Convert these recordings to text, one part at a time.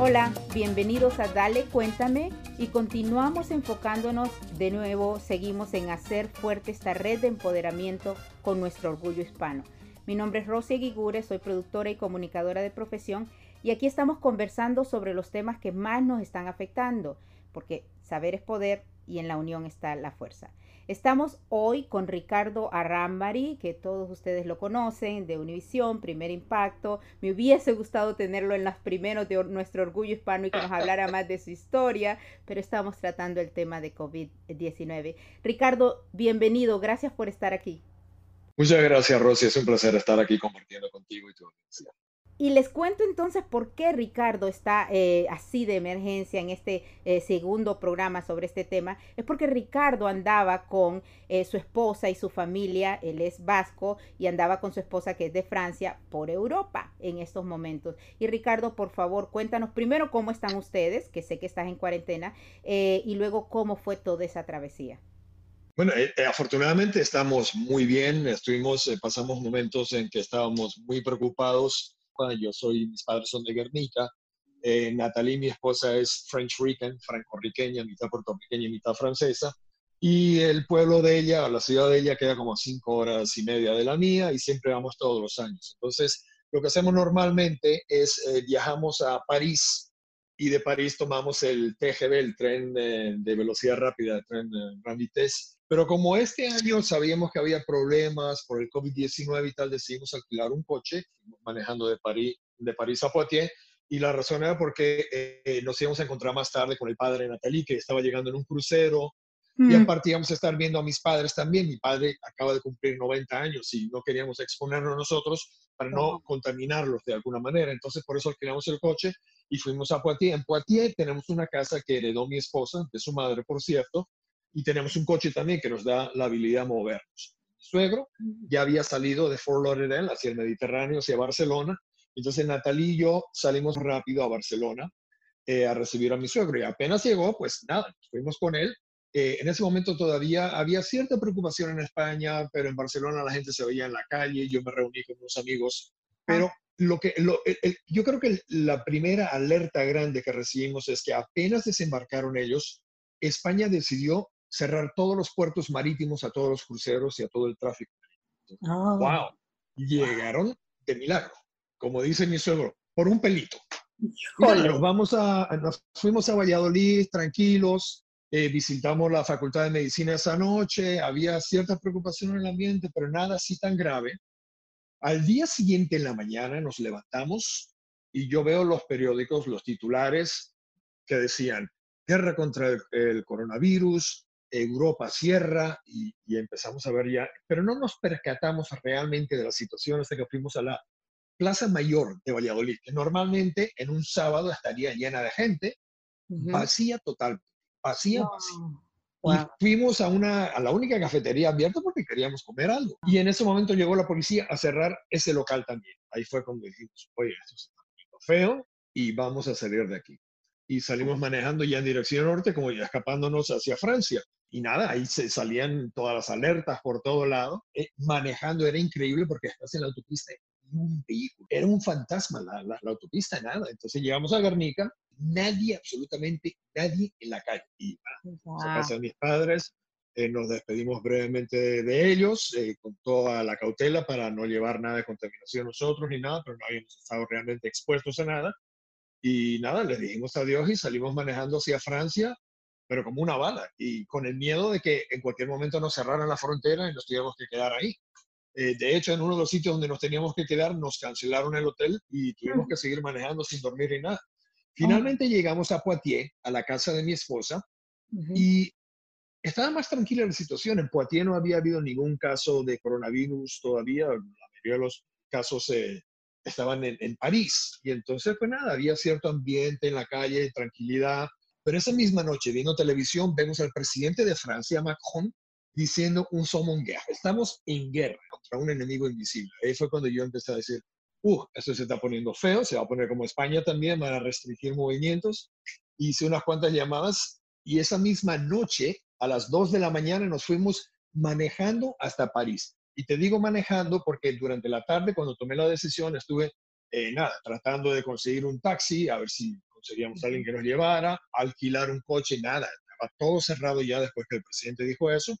Hola, bienvenidos a Dale Cuéntame y continuamos enfocándonos de nuevo, seguimos en hacer fuerte esta red de empoderamiento con nuestro orgullo hispano. Mi nombre es Rosy Guigure, soy productora y comunicadora de profesión y aquí estamos conversando sobre los temas que más nos están afectando, porque saber es poder y en la unión está la fuerza. Estamos hoy con Ricardo Arrambari, que todos ustedes lo conocen, de Univisión, Primer Impacto. Me hubiese gustado tenerlo en los primeros de nuestro orgullo hispano y que nos hablara más de su historia, pero estamos tratando el tema de COVID-19. Ricardo, bienvenido, gracias por estar aquí. Muchas gracias, Rosy. Es un placer estar aquí compartiendo contigo y tu audiencia. Y les cuento entonces por qué Ricardo está eh, así de emergencia en este eh, segundo programa sobre este tema. Es porque Ricardo andaba con eh, su esposa y su familia, él es vasco, y andaba con su esposa que es de Francia por Europa en estos momentos. Y Ricardo, por favor, cuéntanos primero cómo están ustedes, que sé que estás en cuarentena, y luego cómo fue toda esa travesía. Bueno, afortunadamente estamos muy bien. Estuvimos, pasamos momentos en que estábamos muy preocupados yo soy, mis padres son de Guernica, eh, Natalie, mi esposa, es French Rican, franco-riqueña, mitad puertorriqueña y mitad francesa. Y el pueblo de ella, la ciudad de ella, queda como cinco horas y media de la mía y siempre vamos todos los años. Entonces, lo que hacemos normalmente es eh, viajamos a París y de París tomamos el TGV, el tren de velocidad rápida, el tren Grand Vitesse, pero como este año sabíamos que había problemas por el COVID-19 y tal, decidimos alquilar un coche manejando de París, de París a Poitiers. Y la razón era porque eh, nos íbamos a encontrar más tarde con el padre de Natalie, que estaba llegando en un crucero. Y mm. aparte íbamos a estar viendo a mis padres también. Mi padre acaba de cumplir 90 años y no queríamos exponernos nosotros para no contaminarlos de alguna manera. Entonces por eso alquilamos el coche y fuimos a Poitiers. En Poitiers tenemos una casa que heredó mi esposa, de su madre, por cierto, y tenemos un coche también que nos da la habilidad de movernos. Mi suegro ya había salido de Fort Lauderdale hacia el Mediterráneo, hacia Barcelona. Entonces Natalie y yo salimos rápido a Barcelona eh, a recibir a mi suegro. Y apenas llegó, pues nada, fuimos con él. Eh, en ese momento todavía había cierta preocupación en España, pero en Barcelona la gente se veía en la calle, yo me reuní con unos amigos, pero ah. lo que, lo, yo creo que la primera alerta grande que recibimos es que apenas desembarcaron ellos, España decidió cerrar todos los puertos marítimos a todos los cruceros y a todo el tráfico. ¡Wow! Ah. Llegaron de milagro, como dice mi suegro, por un pelito. nos, vamos a, nos fuimos a Valladolid tranquilos, eh, visitamos la Facultad de Medicina esa noche, había cierta preocupación en el ambiente, pero nada así tan grave. Al día siguiente en la mañana nos levantamos y yo veo los periódicos, los titulares que decían, guerra contra el coronavirus, Europa cierra y, empezamos a ver ya, pero no nos percatamos realmente de la situación hasta que fuimos a la Plaza Mayor de Valladolid, que normalmente en un sábado estaría llena de gente, vacía total, vacía, vacía. Y fuimos a, una, a la única cafetería abierta porque queríamos comer algo. Y en ese momento llegó la policía a cerrar ese local también. Ahí fue cuando dijimos, oye, esto está feo y vamos a salir de aquí. Y salimos manejando ya en dirección norte, como ya escapándonos hacia Francia. Y nada, ahí se salían todas las alertas por todo lado. Eh, manejando era increíble porque estás en la autopista un vehículo. Era un fantasma la, la, autopista, nada. Entonces llegamos a Guernica, nadie, absolutamente nadie en la calle. Y wow. a casa de mis padres, eh, nos despedimos brevemente de, ellos, eh, con toda la cautela para no llevar nada de contaminación nosotros ni nada, pero no habíamos estado realmente expuestos a nada. Y nada, les dijimos adiós y salimos manejando hacia Francia pero como una bala y con el miedo de que en cualquier momento nos cerraran la frontera y nos tuviéramos que quedar ahí. Eh, de hecho, en uno de los sitios donde nos teníamos que quedar, nos cancelaron el hotel y tuvimos que seguir manejando sin dormir ni nada. Finalmente llegamos a Poitiers, a la casa de mi esposa, y estaba más tranquila la situación. En Poitiers no había habido ningún caso de coronavirus todavía. La mayoría de los casos eh, estaban en, en, París. Y entonces, pues nada, había cierto ambiente en la calle, tranquilidad. Pero esa misma noche, viendo televisión, vemos al presidente de Francia, Macron, diciendo un somos en guerra. Estamos en guerra contra un enemigo invisible. Ahí fue cuando yo empecé a decir, uh, esto se está poniendo feo, se va a poner como España también, van a restringir movimientos. Hice unas cuantas llamadas y esa misma noche, a las 2 de la mañana, nos fuimos manejando hasta París. Y te digo manejando porque durante la tarde, cuando tomé la decisión, estuve, eh, nada, tratando de conseguir un taxi, a ver si conseguíamos a alguien que nos llevara, alquilar un coche, nada, estaba todo cerrado ya después que el presidente dijo eso,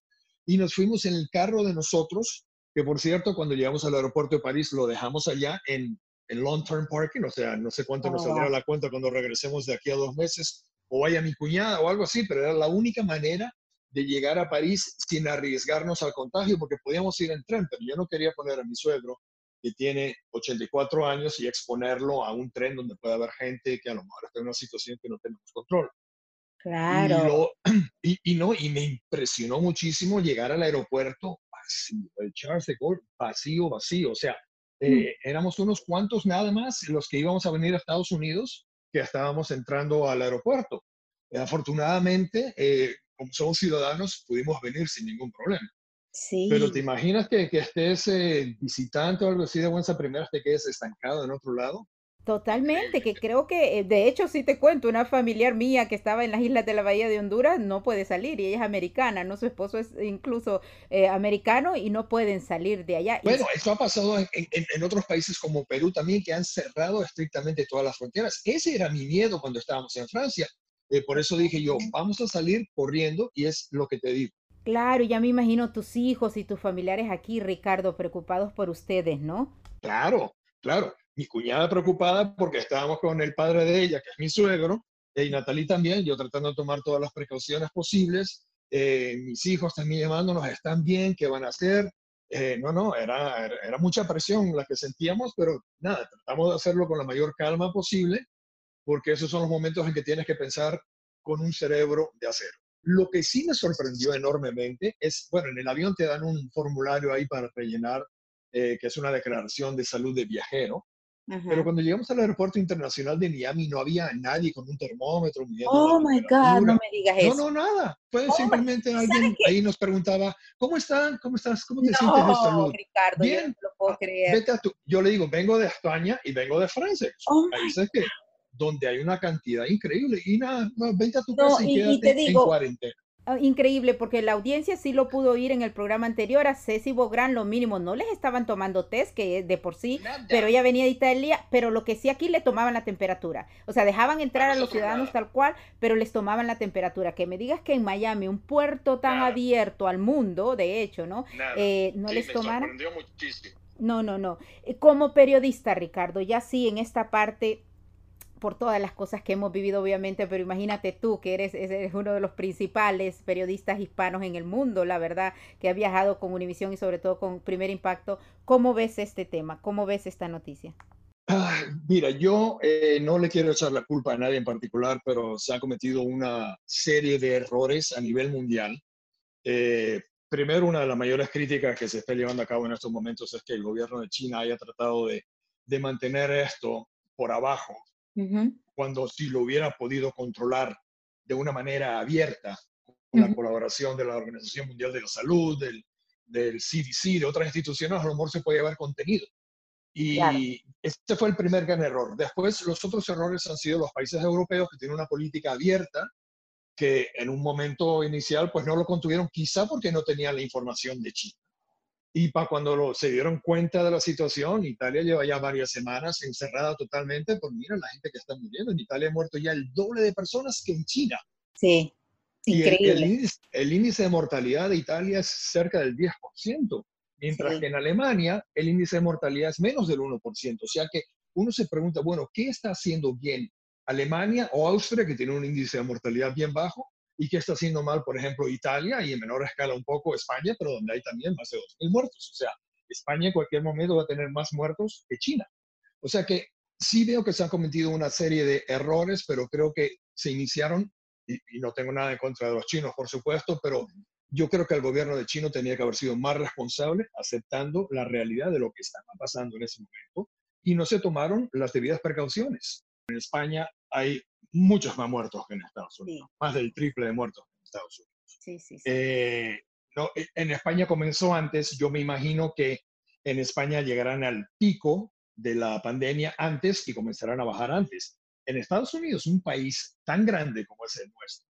y nos fuimos en el carro de nosotros, que por cierto, cuando llegamos al aeropuerto de París lo dejamos allá en, en long term parking, o sea, no sé cuánto nos oh, saldrá la cuenta cuando regresemos de aquí a dos meses, o vaya mi cuñada o algo así, pero era la única manera de llegar a París sin arriesgarnos al contagio, porque podíamos ir en tren, pero yo no quería poner a mi suegro, que tiene 84 años, y exponerlo a un tren donde puede haber gente que a lo mejor está en una situación que no tenemos control. Claro. Y, y, no, y me impresionó muchísimo llegar al aeropuerto vacío, el Charles de Gaulle vacío, vacío. O sea, mm. eh, éramos unos cuantos nada más los que íbamos a venir a Estados Unidos que estábamos entrando al aeropuerto. afortunadamente, eh, como somos ciudadanos, pudimos venir sin ningún problema. Sí. Pero te imaginas que, que estés eh, visitante o algo así de buenas primeras, te quedes estancado en otro lado. Totalmente, que creo que, eh, de hecho, si te cuento, una familiar mía que estaba en las islas de la Bahía de Honduras no puede salir y ella es americana, ¿no? Su esposo es incluso eh, americano y no pueden salir de allá. Bueno, esto ha pasado en, en, otros países como Perú también, que han cerrado estrictamente todas las fronteras. Ese era mi miedo cuando estábamos en Francia. Eh, por eso dije yo, vamos a salir corriendo y es lo que te digo. Claro, ya me imagino tus hijos y tus familiares aquí, Ricardo, preocupados por ustedes, ¿no? Claro, claro. Mi cuñada preocupada porque estábamos con el padre de ella, que es mi suegro, y Natalie también, yo tratando de tomar todas las precauciones posibles. Eh, mis hijos también llamándonos, ¿están bien? ¿Qué van a hacer? Eh, no, no, era, era mucha presión la que sentíamos, pero nada, tratamos de hacerlo con la mayor calma posible porque esos son los momentos en que tienes que pensar con un cerebro de acero. Lo que sí me sorprendió enormemente es, bueno, en el avión te dan un formulario ahí para rellenar, eh, que es una declaración de salud de viajero, pero cuando llegamos al aeropuerto internacional de Miami no había nadie con un termómetro. Oh my God, no me digas eso. No, no, nada. Fue oh simplemente alguien ahí nos preguaba, ¿cómo están? ¿Cómo estás? ¿Cómo te sientes de salud? Ricardo, Bien. Yo, no lo puedo creer. Vete a tu, yo le digo, vengo de España y vengo de Francia. Oh Países que donde hay una cantidad increíble. Y nada, vente a tu casa y, quédate en cuarentena. Ah, increíble, porque la audiencia sí lo pudo oír en el programa anterior a Ceci Bogran, lo mínimo, no les estaban tomando test, que de por sí, pero ella venía de Italia, pero lo que sí aquí le tomaban la temperatura, o sea, dejaban entrar a los ciudadanos tal cual, pero les tomaban la temperatura. Que me digas que en Miami, un puerto tan abierto al mundo, de hecho, ¿no? Eh, no les tomaron. No, no, no. Eh, como periodista, Ricardo, ya sí en esta parte por todas las cosas que hemos vivido, obviamente, pero imagínate tú que eres, eres, uno de los principales periodistas hispanos en el mundo, la verdad, que ha viajado con Univisión y sobre todo con Primer Impacto. ¿Cómo ves este tema? ¿Cómo ves esta noticia? Ah, mira, yo eh, no le quiero echar la culpa a nadie en particular, pero se ha cometido una serie de errores a nivel mundial. Eh, primero, una de las mayores críticas que se está llevando a cabo en estos momentos es que el gobierno de China haya tratado de, de mantener esto por abajo cuando si lo hubiera podido controlar de una manera abierta, con la colaboración de la Organización Mundial de la Salud, del, del CDC, de otras instituciones, a lo mejor se podía haber contenido. Y este fue el primer gran error. Después, los otros errores han sido los países europeos que tienen una política abierta, que en un momento inicial pues no lo contuvieron, quizá porque no tenían la información de China. Y para cuando se dieron cuenta de la situación, Italia lleva ya varias semanas encerrada totalmente, pues mira la gente que está muriendo. En Italia ha muerto ya el doble de personas que en China. Sí, increíble. El, índice, de mortalidad de Italia es cerca del 10%, mientras que en Alemania el índice de mortalidad es menos del 1%. O sea que uno se pregunta, bueno, ¿qué está haciendo bien Alemania o Austria, que tiene un índice de mortalidad bien bajo, y qué está haciendo mal, por ejemplo, Italia y en menor escala un poco España, pero donde hay también más de 2.000 muertos. O sea, España en cualquier momento va a tener más muertos que China. O sea que sí veo que se han cometido una serie de errores, pero creo que se iniciaron, y, no tengo nada en contra de los chinos, por supuesto, pero yo creo que el gobierno de China tenía que haber sido más responsable aceptando la realidad de lo que estaba pasando en ese momento y no se tomaron las debidas precauciones. En España hay muchos más muertos que en Estados Unidos, más del triple de muertos que en Estados Unidos. Sí, sí, eh, no, e, en España comenzó antes, yo me imagino que en España llegarán al pico de la pandemia antes y comenzarán a bajar antes. En Estados Unidos, un país tan grande como es el nuestro,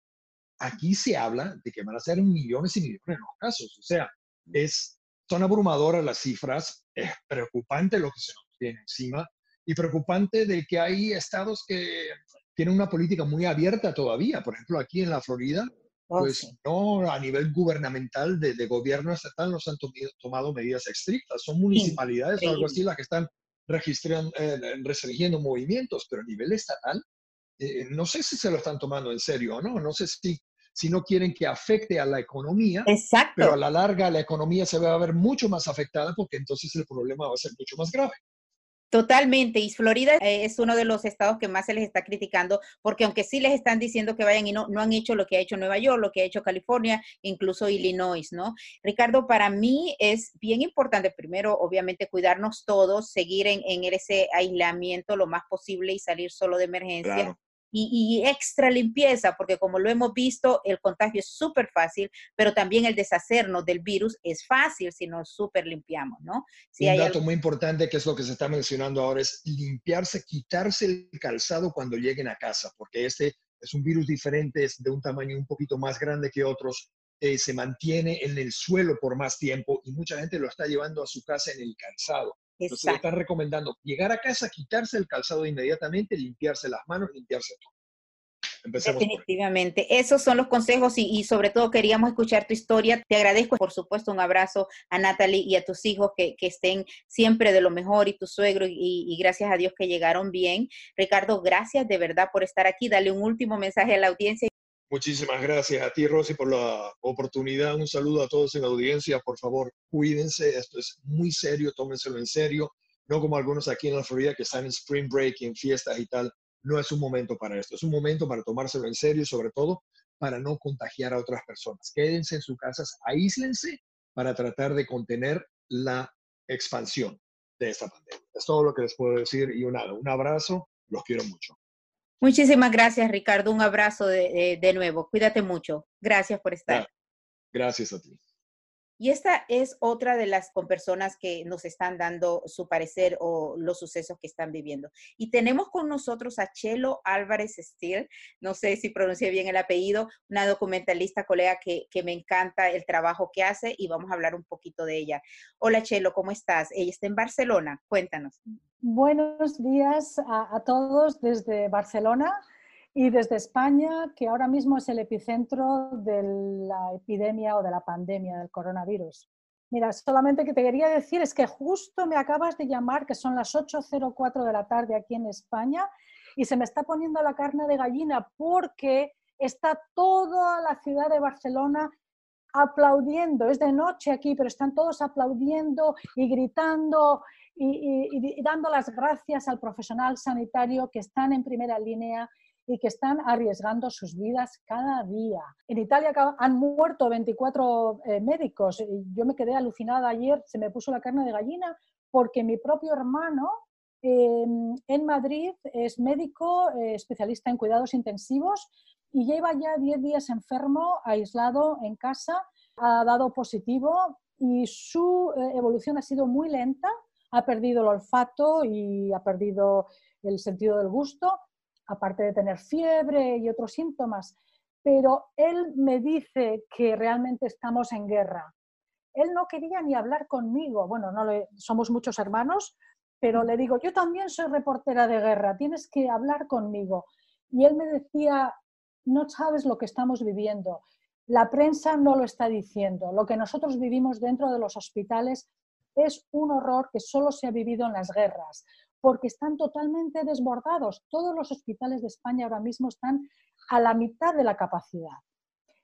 aquí se habla de que van a ser millones y millones los casos. O sea, es, son abrumadoras las cifras, es preocupante lo que se nos tiene encima y preocupante de que hay estados que tienen una política muy abierta todavía. Por ejemplo, aquí en la Florida, oh, pues no a nivel gubernamental de, gobierno estatal no se han tomado medidas estrictas. Son municipalidades o algo así las que están registrando, eh, restringiendo movimientos, pero a nivel estatal, eh, no sé si se lo están tomando en serio o no. No sé si, si no quieren que afecte a la economía. Exacto. Pero a la larga la economía se va a ver mucho más afectada porque entonces el problema va a ser mucho más grave. Totalmente, y Florida eh, es uno de los estados que más se les está criticando, porque aunque sí les están diciendo que vayan y no, no han hecho lo que ha hecho Nueva York, lo que ha hecho California, incluso Illinois, ¿no? Ricardo, para mí es bien importante, primero, obviamente, cuidarnos todos, seguir en, en ese aislamiento lo más posible y salir solo de emergencia y, extra limpieza, porque como lo hemos visto, el contagio es súper fácil, pero también el deshacernos del virus es fácil si nos súper limpiamos, ¿no? Si un dato muy importante que es lo que se está mencionando ahora es limpiarse, quitarse el calzado cuando lleguen a casa, porque este es un virus diferente, es de un tamaño un poquito más grande que otros, eh, se mantiene en el suelo por más tiempo y mucha gente lo está llevando a su casa en el calzado. Entonces le están recomendando llegar a casa, quitarse el calzado inmediatamente, limpiarse las manos, limpiarse todo. Definitivamente. Esos son los consejos y, sobre todo queríamos escuchar tu historia. Te agradezco, por supuesto, un abrazo a Natalie y a tus hijos que, estén siempre de lo mejor y tu suegro y, y, gracias a Dios que llegaron bien. Ricardo, gracias de verdad por estar aquí. Dale un último mensaje a la audiencia. Muchísimas gracias a ti, Rosy, por la oportunidad. Un saludo a todos en la audiencia. Por favor, cuídense. Esto es muy serio, tómenselo en serio. No como algunos aquí en la Florida que están en spring break en fiestas y tal. No es un momento para esto. Es un momento para tomárselo en serio y sobre todo para no contagiar a otras personas. Quédense en sus casas, aíslense para tratar de contener la expansión de esta pandemia. Es todo lo que les puedo decir y un, un abrazo. Los quiero mucho. Muchísimas gracias, Ricardo. Un abrazo de, nuevo. Cuídate mucho. Gracias por estar. Gracias a ti. Y esta es otra de las personas que nos están dando su parecer o los sucesos que están viviendo. Y tenemos con nosotros a Chelo Álvarez Steele, no sé si pronuncié bien el apellido, una documentalista, colega que, me encanta el trabajo que hace y vamos a hablar un poquito de ella. Hola Chelo, ¿cómo estás? Ella está en Barcelona, cuéntanos. Buenos días a todos desde Barcelona. Y desde España, que ahora mismo es el epicentro de la epidemia o de la pandemia del coronavirus. Mira, solamente que te quería decir es que justo me acabas de llamar, que son las 8.04 de la tarde aquí en España, y se me está poniendo la carne de gallina porque está toda la ciudad de Barcelona aplaudiendo. Es de noche aquí, pero están todos aplaudiendo y gritando y, y dando las gracias al profesional sanitario que están en primera línea y que están arriesgando sus vidas cada día. En Italia han muerto 24 eh, médicos. Yo me quedé alucinada ayer, se me puso la carne de gallina porque mi propio hermano em, en Madrid es médico, eh, especialista en cuidados intensivos y lleva ya 10 días enfermo, aislado en casa, ha dado positivo y su eh, evolución ha sido muy lenta, ha perdido el olfato y ha perdido el sentido del gusto, aparte de tener fiebre y otros síntomas, pero él me dice que realmente estamos en guerra. Él no quería ni hablar conmigo, bueno, no somos muchos hermanos, pero le digo, yo también soy reportera de guerra, tienes que hablar conmigo. Y él me decía, no sabes lo que estamos viviendo, la prensa no lo está diciendo, lo que nosotros vivimos dentro de los hospitales es un horror que solo se ha vivido en las guerras porque están totalmente desbordados. Todos los hospitales de España ahora mismo están a la mitad de la capacidad.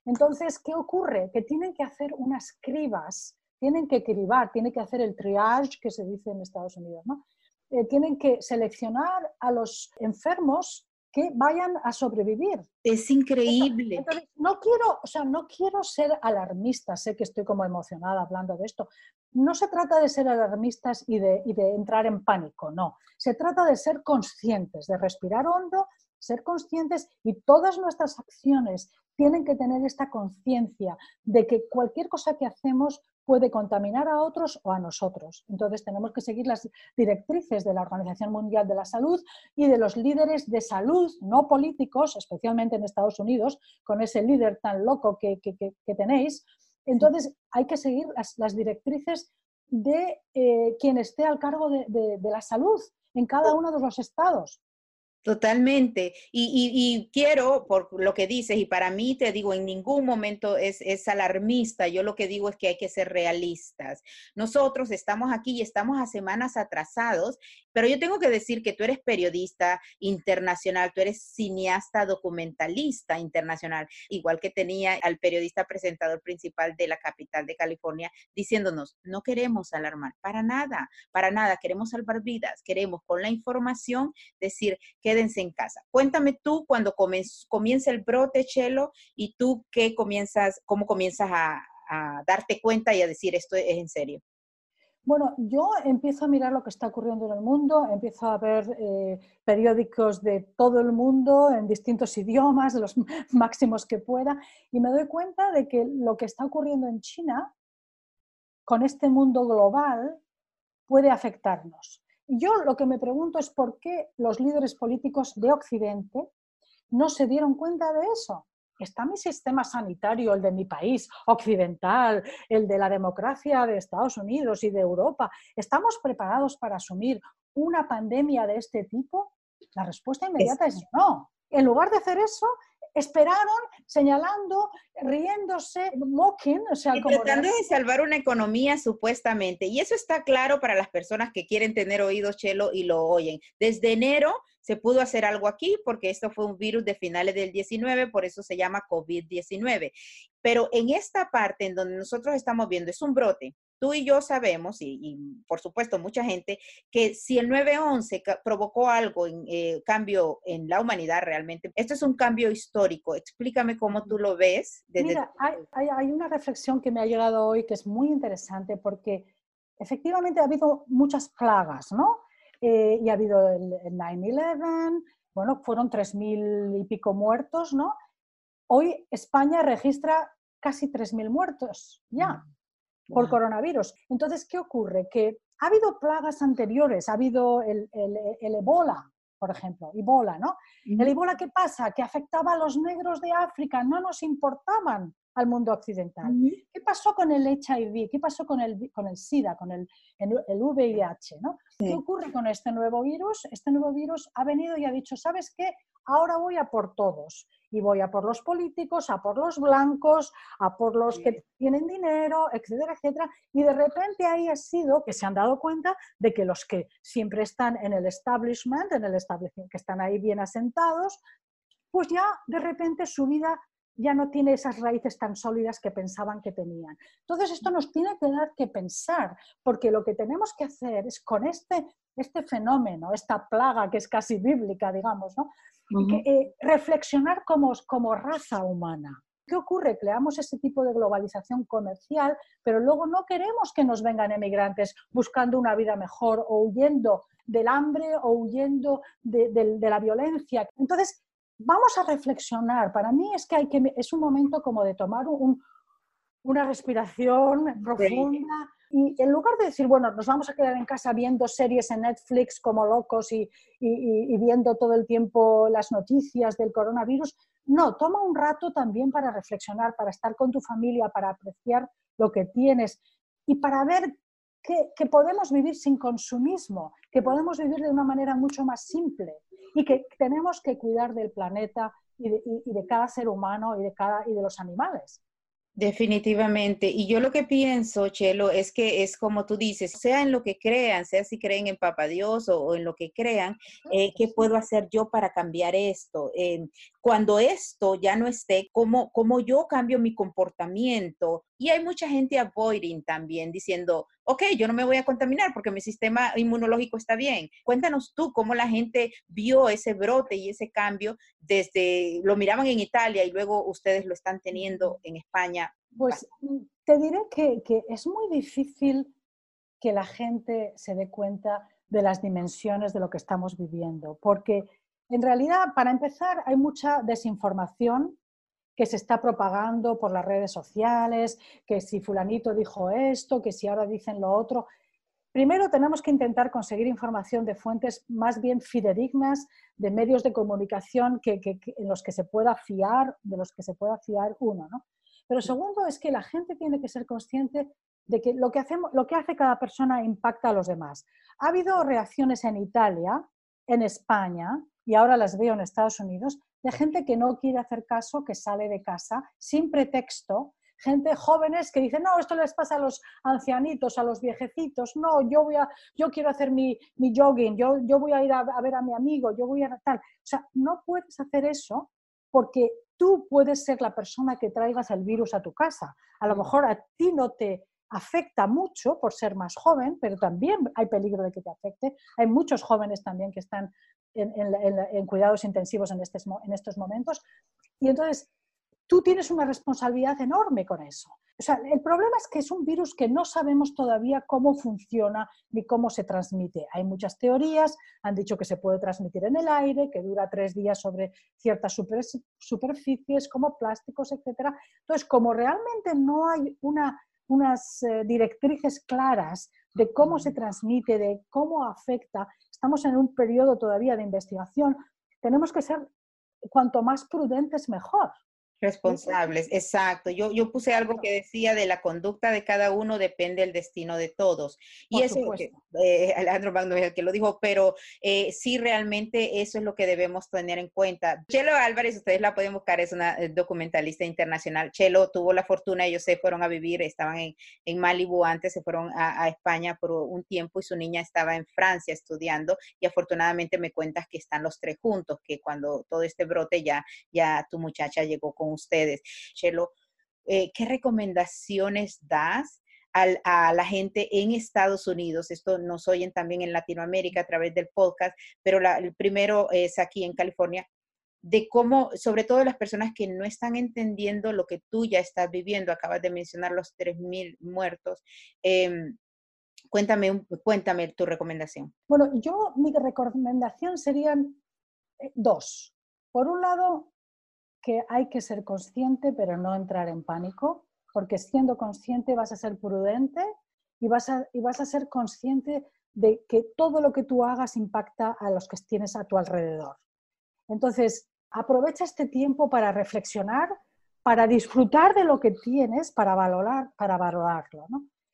Entonces, ¿qué ocurre? Que tienen que hacer unas cribas, tienen que cribar, tienen que hacer el triage que se dice en Estados Unidos, ¿no? Eh, tienen que seleccionar a los enfermos que vayan a sobrevivir. Es increíble. no quiero, o sea, no quiero ser alarmista, sé que estoy como emocionada hablando de esto. No se trata de ser alarmistas y de, y de entrar en pánico, no. Se trata de ser conscientes, de respirar hondo, ser conscientes y todas nuestras acciones tienen que tener esta conciencia de que cualquier cosa que hacemos puede contaminar a otros o a nosotros. Entonces tenemos que seguir las directrices de la Organización Mundial de la Salud y de los líderes de salud, no políticos, especialmente en Estados Unidos, con ese líder tan loco que, tenéis. Entonces hay que seguir las, directrices de eh, quien esté al cargo de, la salud en cada uno de los estados. Totalmente. Y, quiero, por lo que dices, y para mí te digo, en ningún momento es, es, alarmista. Yo lo que digo es que hay que ser realistas. Nosotros estamos aquí y estamos a semanas atrasados, pero yo tengo que decir que tú eres periodista internacional, tú eres cineasta documentalista internacional, igual que tenía al periodista presentador principal de la capital de California diciéndonos, no queremos alarmar, para nada, para nada, queremos salvar vidas, queremos con la información decir que quédense en casa. Cuéntame tú cuando comienza el brote, Chelo, y tú qué comienzas, cómo comienzas a, darte cuenta y a decir esto es en serio. Bueno, yo empiezo a mirar lo que está ocurriendo en el mundo, empiezo a ver eh, periódicos de todo el mundo en distintos idiomas, los máximos que pueda, y me doy cuenta de que lo que está ocurriendo en China, con este mundo global, puede afectarnos. Yo lo que me pregunto es por qué los líderes políticos de Occidente no se dieron cuenta de eso. Está mi sistema sanitario, el de mi país occidental, el de la democracia de Estados Unidos y de Europa. ¿Estamos preparados para asumir una pandemia de este tipo? La respuesta inmediata es no. En lugar de hacer eso, esperaron señalando, riéndose, mocking, o sea, como tratando de salvar una economía supuestamente. Y eso está claro para las personas que quieren tener oídos chelo y lo oyen. Desde enero se pudo hacer algo aquí porque esto fue un virus de finales del 19, por eso se llama COVID-19. Pero en esta parte en donde nosotros estamos viendo es un brote, tú y yo sabemos, y, por supuesto mucha gente, que si el 9-11 provocó algo, en eh, cambio en la humanidad realmente, esto es un cambio histórico. Explícame cómo tú lo ves. Mira, hay, una reflexión que me ha llegado hoy que es muy interesante porque efectivamente ha habido muchas plagas, ¿no? Eh, y ha habido el, el 9-11, bueno, fueron 3.000 y pico muertos, ¿no? Hoy España registra casi 3.000 muertos ya. Por coronavirus. Entonces, ¿qué ocurre? Que ha habido plagas anteriores, ha habido el, el, el Ebola, por ejemplo, Ebola, ¿no? El Ebola, ¿qué pasa? Que afectaba a los negros de África, no nos importaban al mundo occidental. ¿Qué pasó con el HIV? ¿Qué pasó con el, con el SIDA, con el, el, VIH? ¿no? ¿Qué ocurre con este nuevo virus? Este nuevo virus ha venido y ha dicho, ¿sabes qué? Ahora voy a por todos. Y voy a por los políticos, a por los blancos, a por los que tienen dinero, etcétera, etcétera. Y de repente ahí ha sido que se han dado cuenta de que los que siempre están en el establishment, en el establishment, que están ahí bien asentados, pues ya de repente su vida ya no tiene esas raíces tan sólidas que pensaban que tenían. Entonces, esto nos tiene que dar que pensar, porque lo que tenemos que hacer es con este, este fenómeno, esta plaga que es casi bíblica, digamos, ¿no? Eh, reflexionar como, como raza humana. ¿Qué ocurre? Creamos ese tipo de globalización comercial, pero luego no queremos que nos vengan emigrantes buscando una vida mejor o huyendo del hambre o huyendo de, de la violencia. Entonces, vamos a reflexionar. Para mí es que, hay que es un momento como de tomar una respiración profunda y en lugar de decir, bueno, nos vamos a quedar en casa viendo series en Netflix como locos y, y, viendo todo el tiempo las noticias del coronavirus, no, toma un rato también para reflexionar, para estar con tu familia, para apreciar lo que tienes y para ver que, que podemos vivir sin consumismo, que podemos vivir de una manera mucho más simple y que tenemos que cuidar del planeta y de, cada ser humano y de, cada, y de los animales. Definitivamente. Y yo lo que pienso, Chelo, es que es como tú dices, sea en lo que crean, sea si creen en Papa Dios o, en lo que crean, eh, ¿qué puedo hacer yo para cambiar esto? Eh, cuando esto ya no esté, ¿cómo, ¿cómo yo cambio mi comportamiento? Y hay mucha gente avoiding también, diciendo, ok, yo no me voy a contaminar porque mi sistema inmunológico está bien. Cuéntanos tú cómo la gente vio ese brote y ese cambio desde, lo miraban en Italia y luego ustedes lo están teniendo en España. Pues mm, te diré que, que es muy difícil que la gente se dé cuenta de las dimensiones de lo que estamos viviendo, porque en realidad, para empezar, hay mucha desinformación que se está propagando por las redes sociales, que si fulanito dijo esto, que si ahora dicen lo otro. Primero tenemos que intentar conseguir información de fuentes más bien fidedignas, de medios de comunicación en los que se pueda fiar, de los que se pueda fiar uno. Pero segundo es que la gente tiene que ser consciente de que lo que hace cada persona impacta a los demás. Ha habido reacciones en Italia, en España, y ahora las veo en Estados Unidos, de gente que no quiere hacer caso, que sale de casa sin pretexto, gente jóvenes que dicen, no, esto les pasa a los ancianitos, a los viejecitos, no, yo, voy a, yo quiero hacer mi, mi jogging, yo, yo voy a ir a, a ver a mi amigo, yo voy a tal. O sea, no puedes hacer eso porque tú puedes ser la persona que traigas el virus a tu casa. A lo mejor a ti no te afecta mucho por ser más joven, pero también hay peligro de que te afecte. Hay muchos jóvenes también que están en, cuidados intensivos en, en estos momentos. Y entonces, tú tienes una responsabilidad enorme con eso. O sea, el problema es que es un virus que no sabemos todavía cómo funciona ni cómo se transmite. Hay muchas teorías, han dicho que se puede transmitir en el aire, que dura tres días sobre ciertas superficies como plásticos, etc. Entonces, como realmente no hay una, unas eh, directrices claras de cómo se transmite, de cómo afecta, estamos en un periodo todavía de investigación, tenemos que ser cuanto más prudentes mejor. Responsables, exacto. Yo, yo puse algo que decía de la conducta de cada uno depende del destino de todos. Y eso eh, Alejandro Magno es el que lo dijo, pero eh, sí realmente eso es lo que debemos tener en cuenta. Chelo Álvarez, ustedes la pueden buscar, es una eh, documentalista internacional. Chelo tuvo la fortuna, ellos se fueron a vivir, estaban en, en Malibu antes, se fueron a, a, España por un tiempo y su niña estaba en Francia estudiando y afortunadamente me cuentas que están los tres juntos, que cuando todo este brote ya, ya tu muchacha llegó con ustedes. Chelo, eh, ¿qué recomendaciones das a la gente en Estados Unidos? Esto nos oyen también en Latinoamérica a través del podcast, pero el primero es aquí en California de cómo, sobre todo las personas que no están entendiendo lo que tú ya estás viviendo, acabas de mencionar los 3.000 muertos. Em, cuéntame, cuéntame tu recomendación. Bueno, yo mi recomendación serían eh, dos. Por un lado, que hay que ser consciente, pero no entrar en pánico, porque siendo consciente vas a ser prudente y vas a, y vas a ser consciente de que todo lo que tú hagas impacta a los que tienes a tu alrededor. Entonces, aprovecha este tiempo para reflexionar, para disfrutar de lo que tienes, para, valorar, para valorarlo.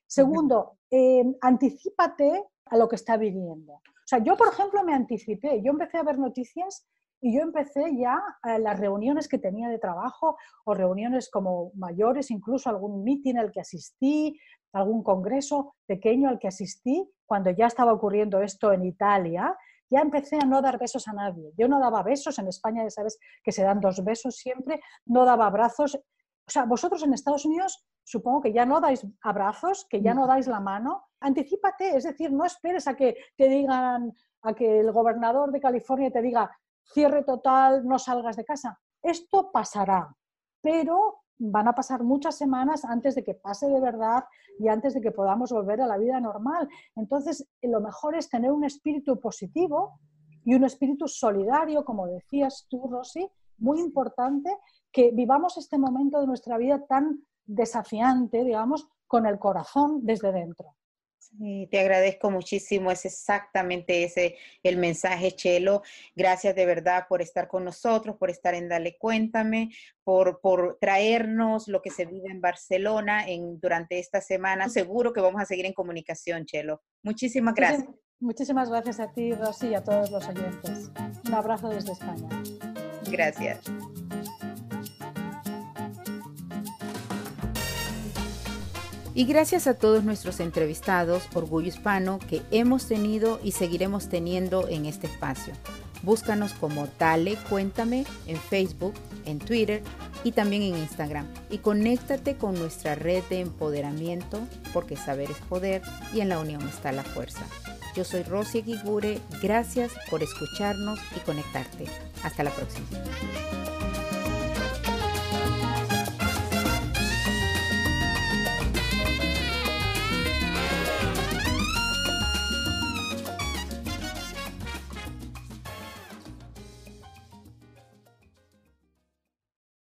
Segundo, eh, anticipate a lo que está viviendo. O sea, yo, por ejemplo, me anticipé. Yo empecé a ver noticias y yo empecé ya a las reuniones que tenía de trabajo o reuniones como mayores, incluso algún meeting al que asistí, algún congreso pequeño al que asistí, cuando ya estaba ocurriendo esto en Italia, ya empecé a no dar besos a nadie. Yo no daba besos, en España ya sabes que se dan dos besos siempre, no daba abrazos. O sea, vosotros en Estados Unidos supongo que ya no dais abrazos, que ya no dais la mano. Anticípate, es decir, no esperes a que te digan, a que el gobernador de California te diga, cierre total, no salgas de casa. Esto pasará, pero van a pasar muchas semanas antes de que pase de verdad y antes de que podamos volver a la vida normal. Entonces, lo mejor es tener un espíritu positivo y un espíritu solidario, como decías tú, Rosy, muy importante, que vivamos este momento de nuestra vida tan desafiante, digamos, con el corazón desde dentro te agradezco muchísimo, es exactamente ese el mensaje, Chelo. Gracias de verdad por estar con nosotros, por estar en Dale Cuéntame, por, por traernos lo que se vive en Barcelona en, durante esta semana. Seguro que vamos a seguir en comunicación, Chelo. Muchísimas gracias. Muchísimas gracias a ti, Rosy, y a todos los oyentes. Un abrazo desde España. Gracias. Y gracias a todos nuestros entrevistados, Orgullo Hispano, que hemos tenido y seguiremos teniendo en este espacio. Búscanos como Dale Cuéntame en Facebook, en Twitter y también en Instagram. Y conéctate con nuestra red de empoderamiento, porque saber es poder y en la unión está la fuerza. Yo soy Rosy Guigure, gracias por escucharnos y conectarte. Hasta la próxima.